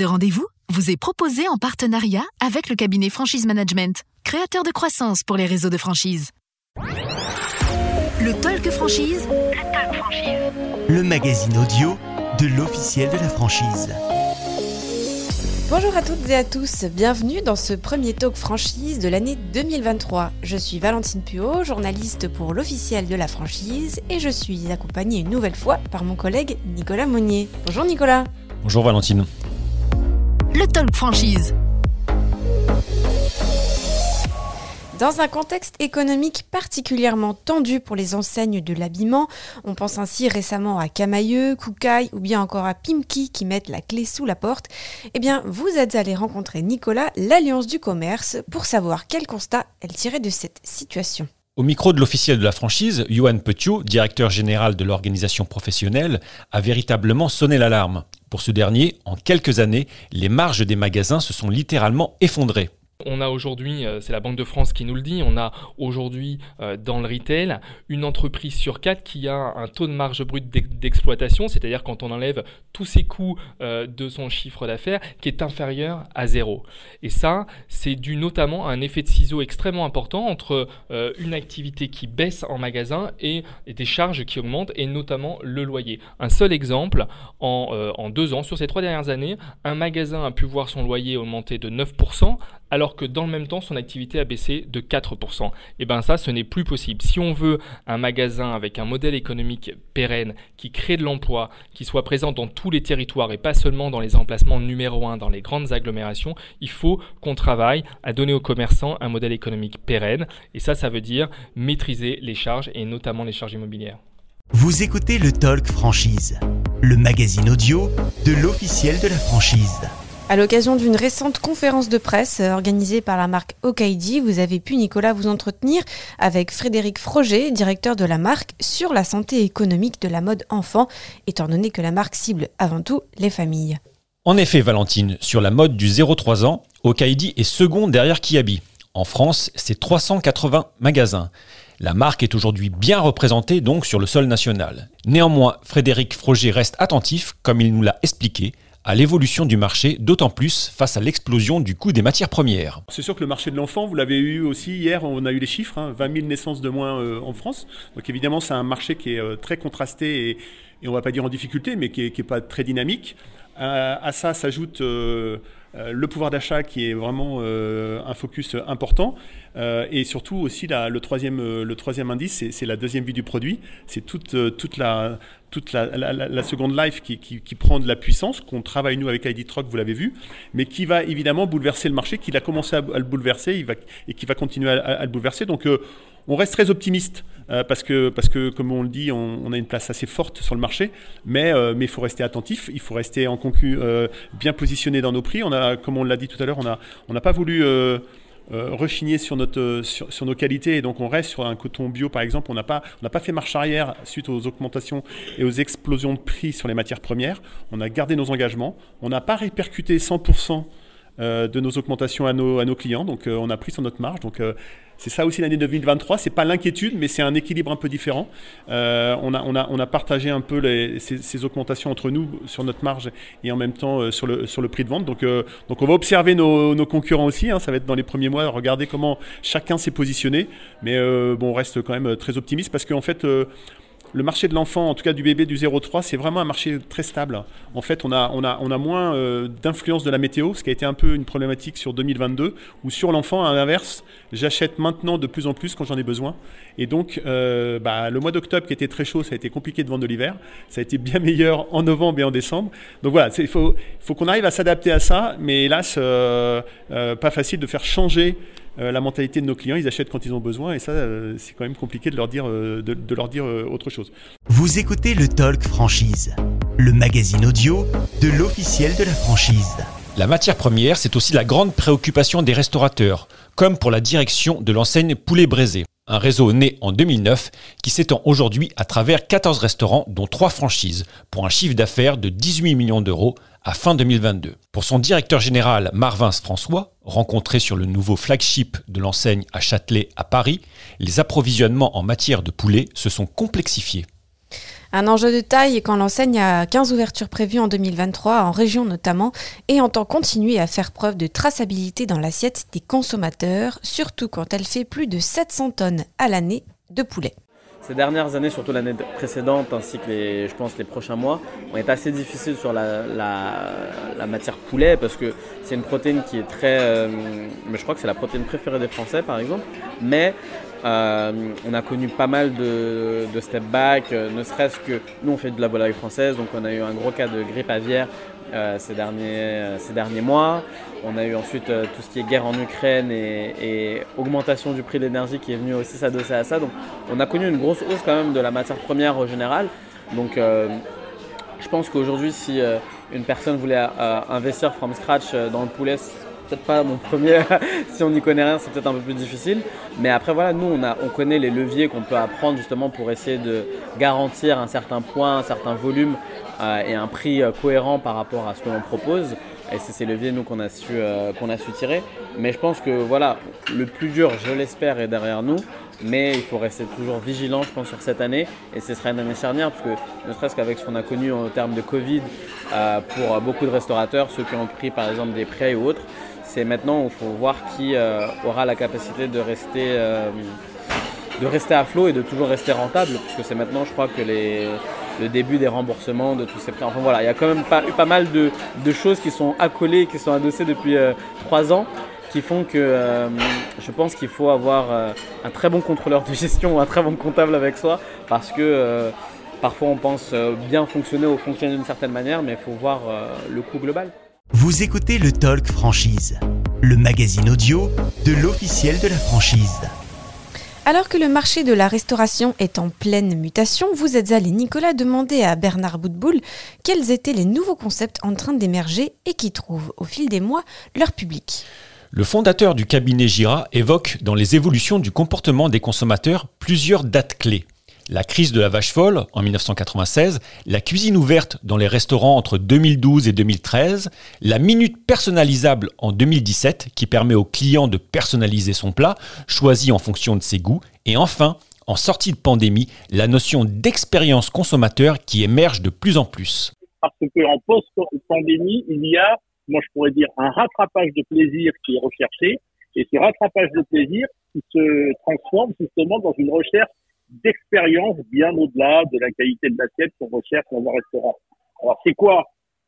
Ce rendez-vous vous est proposé en partenariat avec le cabinet Franchise Management, créateur de croissance pour les réseaux de franchise. Le Talk Franchise. Le Talk Franchise. Le magazine audio de l'officiel de la franchise. Bonjour à toutes et à tous, bienvenue dans ce premier talk franchise de l'année 2023. Je suis Valentine Puot, journaliste pour l'officiel de la franchise et je suis accompagnée une nouvelle fois par mon collègue Nicolas Monnier. Bonjour Nicolas. Bonjour Valentine. Le talk franchise. Dans un contexte économique particulièrement tendu pour les enseignes de l'habillement, on pense ainsi récemment à Camailleux, Koukaï ou bien encore à Pimki qui mettent la clé sous la porte, eh bien vous êtes allé rencontrer Nicolas, l'Alliance du commerce, pour savoir quel constat elle tirait de cette situation. Au micro de l'officiel de la franchise, Johan Petiot, directeur général de l'organisation professionnelle, a véritablement sonné l'alarme. Pour ce dernier, en quelques années, les marges des magasins se sont littéralement effondrées. On a aujourd'hui, euh, c'est la Banque de France qui nous le dit, on a aujourd'hui euh, dans le retail une entreprise sur quatre qui a un taux de marge brute d'exploitation, c'est-à-dire quand on enlève tous ses coûts euh, de son chiffre d'affaires, qui est inférieur à zéro. Et ça, c'est dû notamment à un effet de ciseau extrêmement important entre une activité qui baisse en magasin et, des charges qui augmentent, et notamment le loyer. Un seul exemple, en, en deux ans, sur ces trois dernières années, un magasin a pu voir son loyer augmenter de 9%, alors que dans le même temps, son activité a baissé de 4%. Et bien ça, ce n'est plus possible. Si on veut un magasin avec un modèle économique pérenne, qui crée de l'emploi, qui soit présent dans tous les territoires et pas seulement dans les emplacements numéro 1, dans les grandes agglomérations, il faut qu'on travaille à donner aux commerçants un modèle économique pérenne. Et ça, ça veut dire maîtriser les charges et notamment les charges immobilières. Vous écoutez le Talk Franchise, le magazine audio de l'officiel de la franchise. À l'occasion d'une récente conférence de presse euh, organisée par la marque Okaidi, vous avez pu, Nicolas, vous entretenir avec Frédéric Froger, directeur de la marque, sur la santé économique de la mode enfant, étant donné que la marque cible avant tout les familles. En effet, Valentine, sur la mode du 0-3 ans, Okaidi est second derrière Kiabi. En France, c'est 380 magasins. La marque est aujourd'hui bien représentée donc sur le sol national. Néanmoins, Frédéric Froger reste attentif, comme il nous l'a expliqué, à l'évolution du marché, d'autant plus face à l'explosion du coût des matières premières. C'est sûr que le marché de l'enfant, vous l'avez eu aussi hier, on a eu les chiffres, 20 hein, 000 naissances de moins euh, en France. Donc évidemment, c'est un marché qui est euh, très contrasté et, et, on va pas dire en difficulté, mais qui n'est pas très dynamique. Euh, à ça s'ajoute le pouvoir d'achat qui est vraiment euh, un focus important euh, et surtout aussi le, troisième, le troisième indice, c'est la deuxième vie du produit. C'est toute, toute, la, toute la, seconde life qui, qui, prend de la puissance, qu'on travaille nous avec ID vous l'avez vu, mais qui va évidemment bouleverser le marché, qu'il a commencé à, le bouleverser et qui va continuer à, le bouleverser. Donc on reste très optimiste euh, parce, que, parce que, comme on le dit, on, a une place assez forte sur le marché, mais euh, il faut rester attentif, il faut rester en concu euh, bien positionné dans nos prix. On a, comme on l'a dit tout à l'heure, on n'a on pas voulu rechigner sur, notre, sur, nos qualités et donc on reste sur un coton bio par exemple. On n'a pas, pas fait marche arrière suite aux augmentations et aux explosions de prix sur les matières premières. On a gardé nos engagements. On n'a pas répercuté 100% de nos augmentations à nos, à nos clients. Donc on a pris sur notre marge. Donc c'est ça aussi l'année 2023. C'est pas l'inquiétude, mais c'est un équilibre un peu différent. Euh, on, a, on, a, on a partagé un peu ces, augmentations entre nous sur notre marge et en même temps euh, sur, le, sur le prix de vente. Donc, euh, donc on va observer nos, concurrents aussi. Hein. ça va être dans les premiers mois, regarder comment chacun s'est positionné. Mais bon, on reste quand même très optimiste parce qu'en fait, le marché de l'enfant, en tout cas du bébé du 0,3, c'est vraiment un marché très stable. En fait, on a, on a, on a moins euh, d'influence de la météo, ce qui a été un peu une problématique sur 2022, ou sur l'enfant, à l'inverse, j'achète maintenant de plus en plus quand j'en ai besoin. Et donc, euh, bah, le mois d'octobre qui était très chaud, ça a été compliqué de vendre de l'hiver. Ça a été bien meilleur en novembre et en décembre. Donc voilà, il faut, faut qu'on arrive à s'adapter à ça, mais hélas, euh, pas facile de faire changer euh, la mentalité de nos clients, ils achètent quand ils ont besoin et ça, euh, c'est quand même compliqué de leur dire, euh, de, leur dire autre chose. Vous écoutez le Talk Franchise, le magazine audio de l'officiel de la franchise. La matière première, c'est aussi la grande préoccupation des restaurateurs, comme pour la direction de l'enseigne Poulet Braisé un réseau né en 2009 qui s'étend aujourd'hui à travers 14 restaurants dont 3 franchises pour un chiffre d'affaires de 18 millions d'euros à fin 2022. Pour son directeur général Marvin François, rencontré sur le nouveau flagship de l'enseigne à Châtelet à Paris, les approvisionnements en matière de poulet se sont complexifiés. Un enjeu de taille quand l'enseigne a 15 ouvertures prévues en 2023, en région notamment, et entend continuer à faire preuve de traçabilité dans l'assiette des consommateurs, surtout quand elle fait plus de 700 tonnes à l'année de poulet. Ces dernières années, surtout l'année précédente ainsi que les, je pense les prochains mois, vont être assez difficiles sur la, matière poulet parce que c'est une protéine qui est très, euh, mais je crois que c'est la protéine préférée des Français par exemple, mais euh, on a connu pas mal de, step back, euh, ne serait-ce que nous on fait de la volaille française, donc on a eu un gros cas de grippe aviaire euh, ces, derniers, mois. On a eu ensuite tout ce qui est guerre en Ukraine et, augmentation du prix de l'énergie qui est venu aussi s'adosser à ça. Donc on a connu une grosse hausse quand même de la matière première au général. Donc je pense qu'aujourd'hui si une personne voulait investir from scratch dans le poulet, peut-être pas mon premier. si on n'y connaît rien, c'est peut-être un peu plus difficile. Mais après, voilà, nous, on, a, on connaît les leviers qu'on peut apprendre justement pour essayer de garantir un certain point, un certain volume euh, et un prix euh, cohérent par rapport à ce que l'on propose. Et c'est ces leviers, nous, qu'on a, su, euh, qu'on a su tirer. Mais je pense que, voilà, le plus dur, je l'espère, est derrière nous. Mais il faut rester toujours vigilant, je pense, sur cette année. Et ce sera une année charnière, parce que ne serait-ce qu'avec ce qu'on a connu en termes de Covid, pour beaucoup de restaurateurs, ceux qui ont pris par exemple des prêts ou autres, c'est maintenant où il faut voir qui euh, aura la capacité de rester, euh, de rester à flot et de toujours rester rentable, puisque c'est maintenant, je crois, que le début des remboursements de tous ces prêts. Enfin voilà, il y a quand même pas mal de, choses qui sont accolées, qui sont adossées depuis euh, trois ans, qui font que je pense qu'il faut avoir un très bon contrôleur de gestion ou un très bon comptable avec soi, parce que parfois on pense bien fonctionner ou fonctionner d'une certaine manière, mais il faut voir le coût global. Vous écoutez le Talk Franchise, le magazine audio de l'officiel de la franchise. Alors que le marché de la restauration est en pleine mutation, vous êtes allé, Nicolas, demander à Bernard Boutboul quels étaient les nouveaux concepts en train d'émerger et qui trouvent, au fil des mois, leur public. Le fondateur du cabinet Gira évoque dans les évolutions du comportement des consommateurs plusieurs dates clés la crise de la vache folle en 1996, la cuisine ouverte dans les restaurants entre 2012 et 2013, la minute personnalisable en 2017 qui permet au client de personnaliser son plat, choisi en fonction de ses goûts, et enfin, en sortie de pandémie, la notion d'expérience consommateur qui émerge de plus en plus. Parce qu'en post-pandémie, il y a, moi je pourrais dire, un rattrapage de plaisir qui est recherché, et ce rattrapage de plaisir qui se transforme justement dans une recherche d'expérience bien au-delà de la qualité de l'assiette qu'on recherche dans un restaurant. Alors, c'est quoi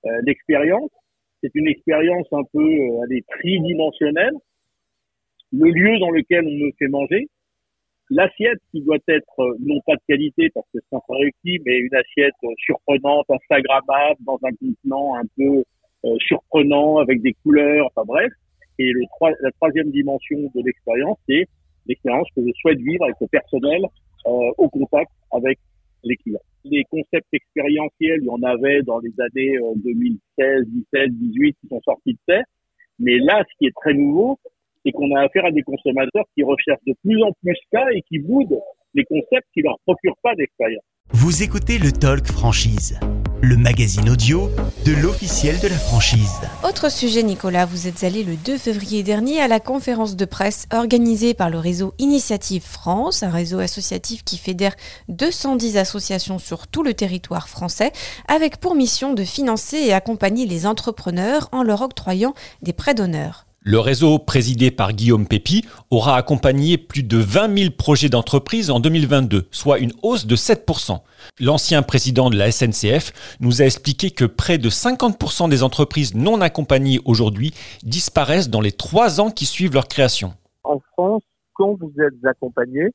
euh, l'expérience? C'est une expérience un peu euh, tridimensionnelle. Le lieu dans lequel on me fait manger, l'assiette qui doit être euh, non pas de qualité parce que c'est un prérequis, mais une assiette euh, surprenante, instagrammable, dans un contenant un peu surprenant avec des couleurs, enfin bref. Et le la troisième dimension de l'expérience, c'est l'expérience que je souhaite vivre avec le personnel euh, au contact avec les clients. Les concepts expérientiels, il y en avait dans les années 2016, 17, 18 qui sont sortis de terre. Mais là, ce qui est très nouveau, c'est qu'on a affaire à des consommateurs qui recherchent de plus en plus ça et qui boudent les concepts qui leur procurent pas d'expérience. Vous écoutez le Talk Franchise, le magazine audio de l'officiel de la franchise. Autre sujet, Nicolas, vous êtes allé le 2 février dernier à la conférence de presse organisée par le réseau Initiative France, un réseau associatif qui fédère 210 associations sur tout le territoire français, avec pour mission de financer et accompagner les entrepreneurs en leur octroyant des prêts d'honneur. Le réseau présidé par Guillaume Pépi aura accompagné plus de 20 000 projets d'entreprise en 2022, soit une hausse de 7%. L'ancien président de la SNCF nous a expliqué que près de 50% des entreprises non accompagnées aujourd'hui disparaissent dans les trois ans qui suivent leur création. En France, quand vous êtes accompagné,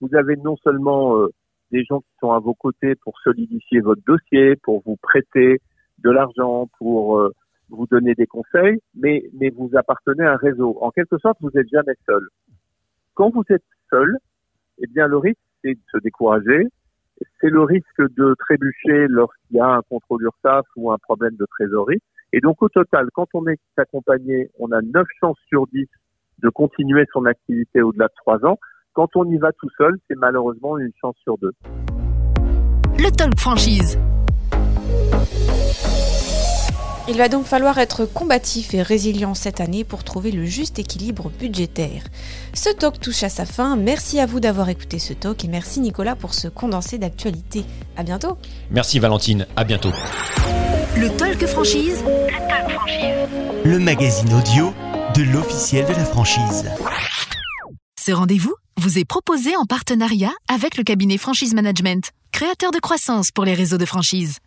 vous avez non seulement euh, des gens qui sont à vos côtés pour solidifier votre dossier, pour vous prêter de l'argent, pour... Euh, vous donnez des conseils, mais, vous appartenez à un réseau. En quelque sorte, vous n'êtes jamais seul. Quand vous êtes seul, eh bien, le risque, c'est de se décourager. C'est le risque de trébucher lorsqu'il y a un contrôle URSAF ou un problème de trésorerie. Et donc, au total, quand on est accompagné, on a 9 chances sur 10 de continuer son activité au-delà de 3 ans. Quand on y va tout seul, c'est malheureusement une chance sur deux. Le Talk Franchise. Il va donc falloir être combatif et résilient cette année pour trouver le juste équilibre budgétaire. Ce talk touche à sa fin. Merci à vous d'avoir écouté ce talk et merci Nicolas pour ce condensé d'actualité. À bientôt. Merci Valentine, à bientôt. Le Talk Franchise. Le Talk Franchise. Le magazine audio de l'officiel de la franchise. Ce rendez-vous vous est proposé en partenariat avec le cabinet Franchise Management, créateur de croissance pour les réseaux de franchise.